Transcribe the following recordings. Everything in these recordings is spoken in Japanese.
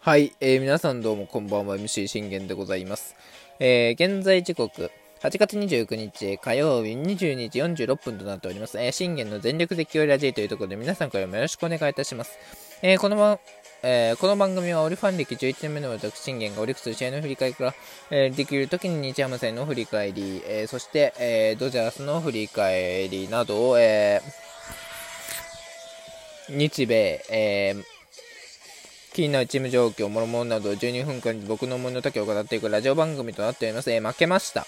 はい、えー、皆さんどうもこんばんは。MC 信玄でございます、えー、現在時刻8月29日火曜日22時46分となっております、えー、信玄の全力絶叫ラジーというところで皆さんからもよろしくお願いいたします、えー、このまえー、この番組はオリファン歴11年目の私信玄がオリックス試合の振り返りから、えー、できる時に日ハム戦の振り返り、えー、そして、えドジャースの振り返りなどを、え日米、えー気になるチーム状況、もろもろなど12分間で僕の思いの丈を語っていくラジオ番組となっております。えー、負けました。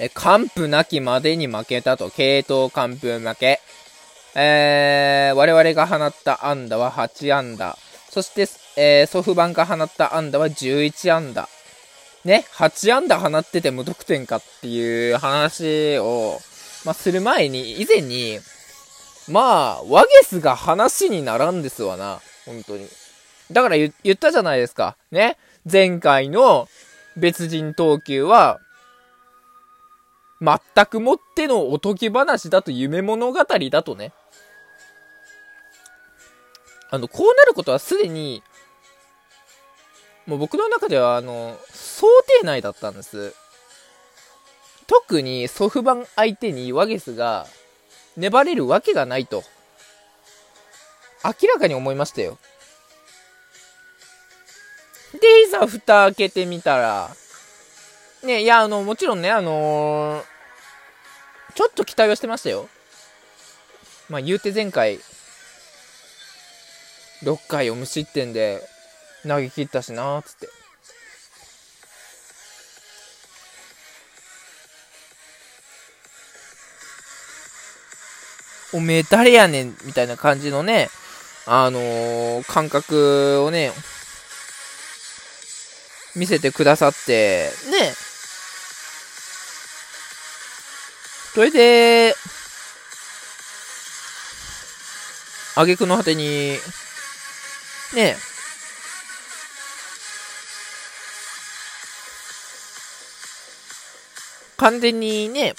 えー、完封なきまでに負けたと、系統完封負け。えー、我々が放った安打は8安打。そして、えー、ソフバンが放った安打は11安打。ね、8安打放ってて無得点かっていう話を、まあ、する前に、以前に、まあ、ワゲスが話にならんですわな。本当に。だから言ったじゃないですか。ね？前回の別人投球は、全くもってのおとぎ話だと夢物語だとね。あの、こうなることはすでに、もう僕の中では、あの、想定内だったんです。特にソフバン相手にワゲスが粘れるわけがないと。明らかに思いましたよ。蓋開けてみたら、ね、いや、あの、もちろんね、あのー、ちょっと期待はしてましたよ。まあ、言うて前回、6回を無失点で投げ切ったしなーつって。おめえ誰やねんみたいな感じのね、あのー、感覚をね、見せてくださって、ね。それで、挙句の果てに、ね。完全にね、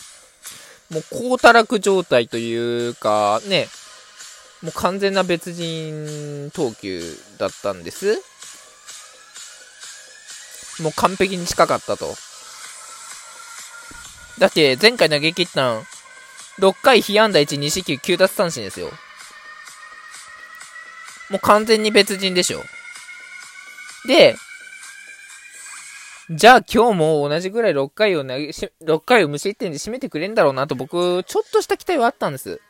もう高たらく状態というか、ね、もう完全な別人投球だったんです。もう完璧に近かったと。だって前回投げ切ったん、6回被安打1、2四球9奪三振ですよ。もう完全に別人でしょ。で、じゃあ今日も同じぐらい6回を投げ、6回を無失点で締めてくれんだろうなと僕、ちょっとした期待はあったんです。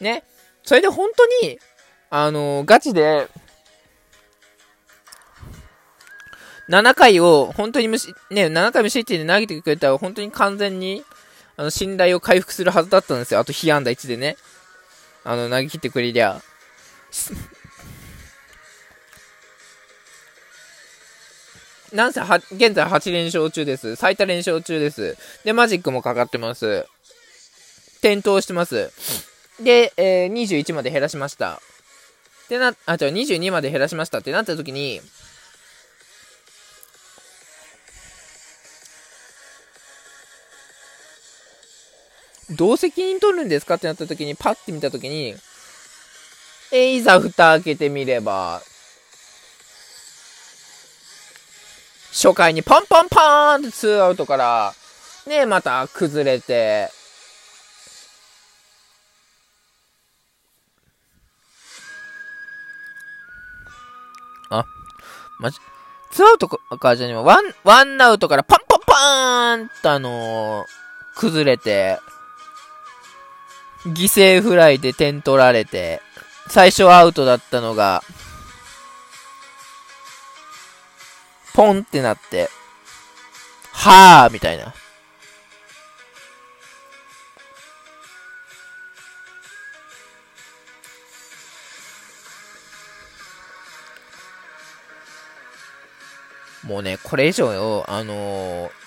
ね。それで本当に、あのガチで、7回を本当に無し、ね、7回無失点で投げてくれたら本当に完全に、あの、信頼を回復するはずだったんですよ。あと、被安打1でね。あの、投げ切ってくれりゃ。なんせ、は、現在8連勝中です。最多連勝中です。で、マジックもかかってます。点灯してます。で、えー、21まで減らしました。でな、あ、違う、22まで減らしましたってなった時に、どう責任取るんですかってなった時に、パッて見た時に、えいざ蓋開けてみれば、初回にパンパンパーンってツーアウトから、ね、また崩れて、あ、まじ、ツーアウトかじゃねえワン、ワンアウトからパンパンパーンってあのー、崩れて、犠牲フライで点取られて、最初アウトだったのが、ポンってなって、はぁみたいな。もうね、これ以上よ、あのー、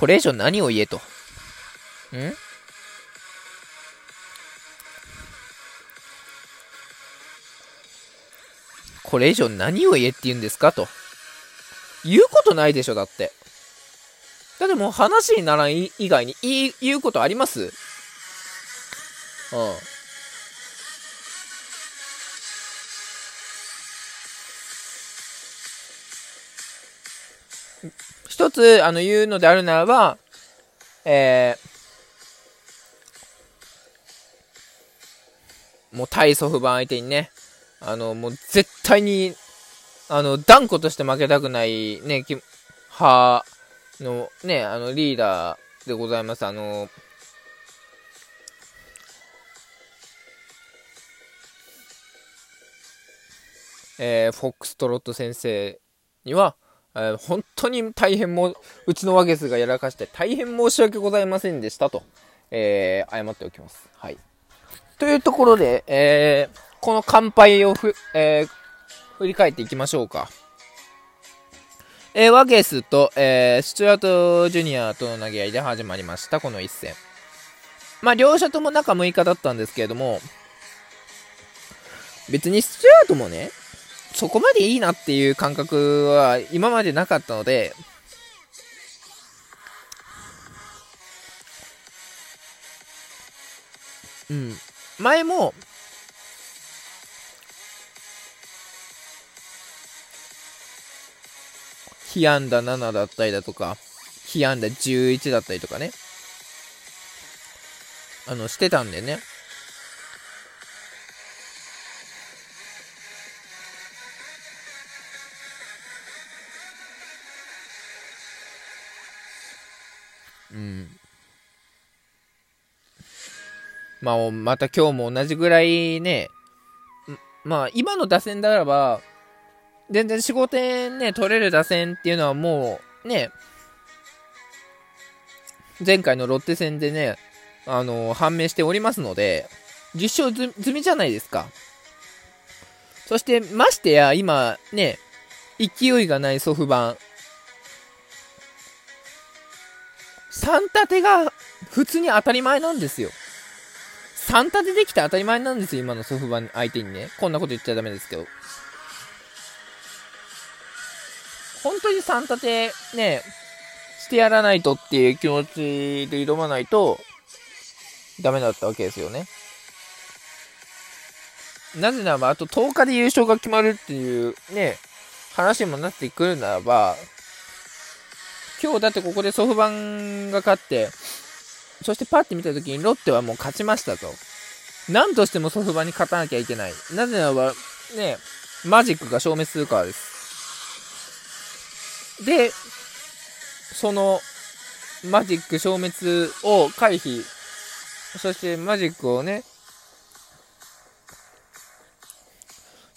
これ以上何を言えと。ん？これ以上何を言えって言うんですかと。言うことないでしょ、だって。だってもう話にならん以外に言言うことあります？うん。一つ、あの、言うのであるならば、えー、もう対ソフバン相手にね、あの、もう絶対に、あの、断固として負けたくないね、は、のね、あの、リーダーでございます。あの、えー、フォックストロット先生には、え、本当に大変も、うちのワゲスがやらかして大変申し訳ございませんでしたと、えー、謝っておきます。はい。というところで、えー、この乾杯をふ、え、振り返っていきましょうか。えー、ワゲスと、えー、スチュアート・ジュニアとの投げ合いで始まりました、この一戦。まあ、両者とも中6日だったんですけれども、別にスチュアートもね、そこまでいいなっていう感覚は今までなかったので、うん。前も、被安打7だったりだとか、被安打11だったりとかね。あの、してたんでね。うん。まあ、また今日も同じぐらいね、まあ、今の打線ならば、全然4、5点ね、取れる打線っていうのはもう、ね、前回のロッテ戦でね、あのー、判明しておりますので、実証済みじゃないですか。そして、ましてや、今、ね、勢いがないソフバ3立てが普通に当たり前なんですよ。3立てできて当たり前なんですよ、今のソフバン相手にね。こんなこと言っちゃダメですけど。本当に3立てね、してやらないとっていう気持ちで挑まないと、ダメだったわけですよね。なぜならば、あと10日で優勝が決まるっていうね、話にもなってくるならば、今日だってここでソフバンが勝って、そしてパッて見た時にロッテはもう勝ちましたと。何としてもソフバンに勝たなきゃいけない。なぜならば、ね、マジックが消滅するからです。で、そのマジック消滅を回避、そしてマジックをね、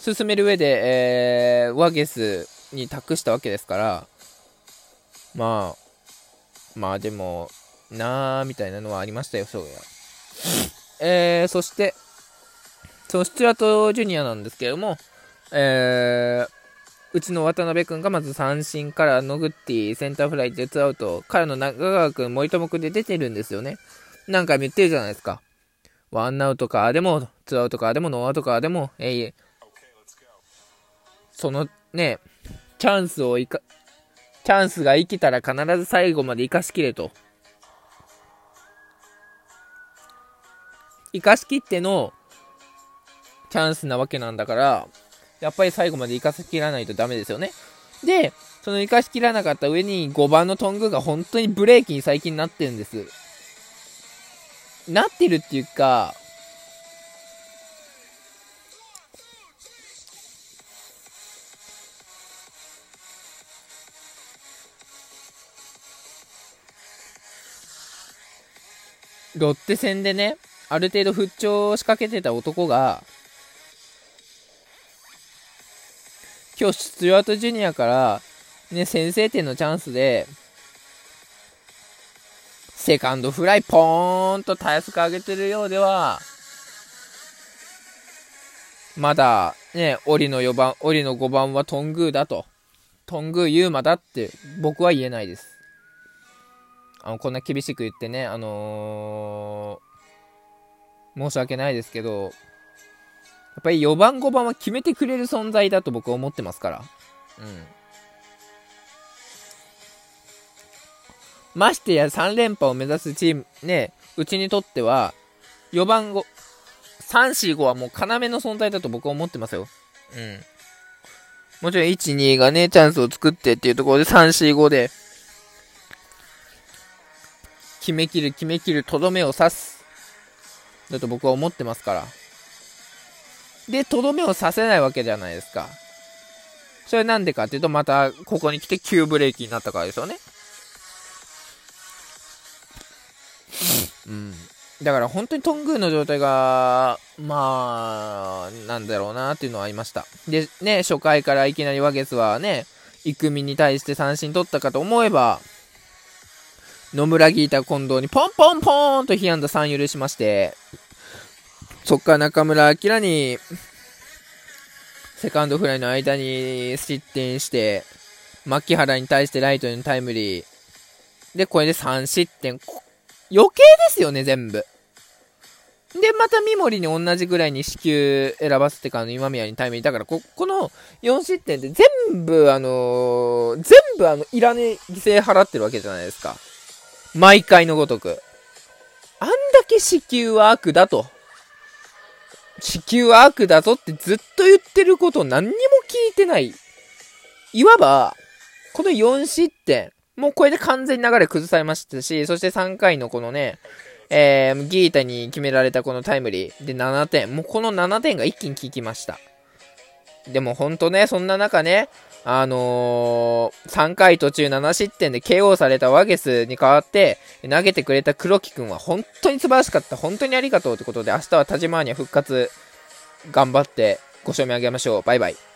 進める上で、えー、ワゲスに託したわけですから、まあ、まあでも、なーみたいなのはありましたよ、そうや。えー、そして、そのスチュワート・ジュニアなんですけれども、えー、うちの渡辺君がまず三振からノグッティ、センターフライ、でツーアウト、からの中川君、森友君で出てるんですよね。何回も言ってるじゃないですか。ワンアウトかでも、ツーアウトかでも、ノーアウトかでも、えい、そのね、チャンスをいか、チャンスが生きたら必ず最後まで生かしきれと。生かしきってのチャンスなわけなんだから、やっぱり最後まで生かしきらないとダメですよね。で、その生かしきらなかった上に5番のトングが本当にブレーキに最近なってるんです。なってるっていうか、ロッテ戦でね、ある程度復調を仕掛けてた男が、今日、スチュワート・ジュニアから、ね、先制点のチャンスで、セカンドフライ、ポーンとたやすく上げてるようでは、まだ、ね、オリの4番、オリの5番はトングだと。トングーユーマだって僕は言えないです。あの、こんな厳しく言ってね、あのー、申し訳ないですけど、やっぱり4番5番は決めてくれる存在だと僕は思ってますから。うん。ましてや3連覇を目指すチーム、ね、うちにとっては、4番後、3、4、5はもう要の存在だと僕は思ってますよ。うん。もちろん1、2がね、チャンスを作ってっていうところで3、4、5で、決めきる、決めきる、とどめを刺す。だと僕は思ってますから。で、とどめをさせないわけじゃないですか。それなんでかっていうと、また、ここに来て急ブレーキになったからですよね。うん。だから本当にトングーの状態が、まあ、なんだろうなっていうのはありました。で、ね、初回からいきなりワゲスはね、育美に対して三振取ったかと思えば、野村ギータ近藤にポンポンポーンと被安打3許しまして、そっから中村晃に、セカンドフライの間に失点して、牧原に対してライトにタイムリー。で、これで3失点。余計ですよね、全部。で、また三森に同じぐらいに死球選ばせてからの今宮にタイムリー。だからこ、この4失点って全部、あのー、全部あの、いらねえ犠牲払ってるわけじゃないですか。毎回のごとく。あんだけ死球は悪だと。死球は悪だぞってずっと言ってること何にも聞いてない。いわば、この4失点。もうこれで完全に流れ崩されましたし、そして3回のこのね、えー、ギータに決められたこのタイムリーで7点。もうこの7点が一気に効きました。でもほんとね、そんな中ね、あのー、3回途中7失点で KO されたワゲスに代わって、投げてくれた黒木くんは本当に素晴らしかった。本当にありがとうってことで、明日は田島に復活、頑張ってご賞味あげましょう。バイバイ。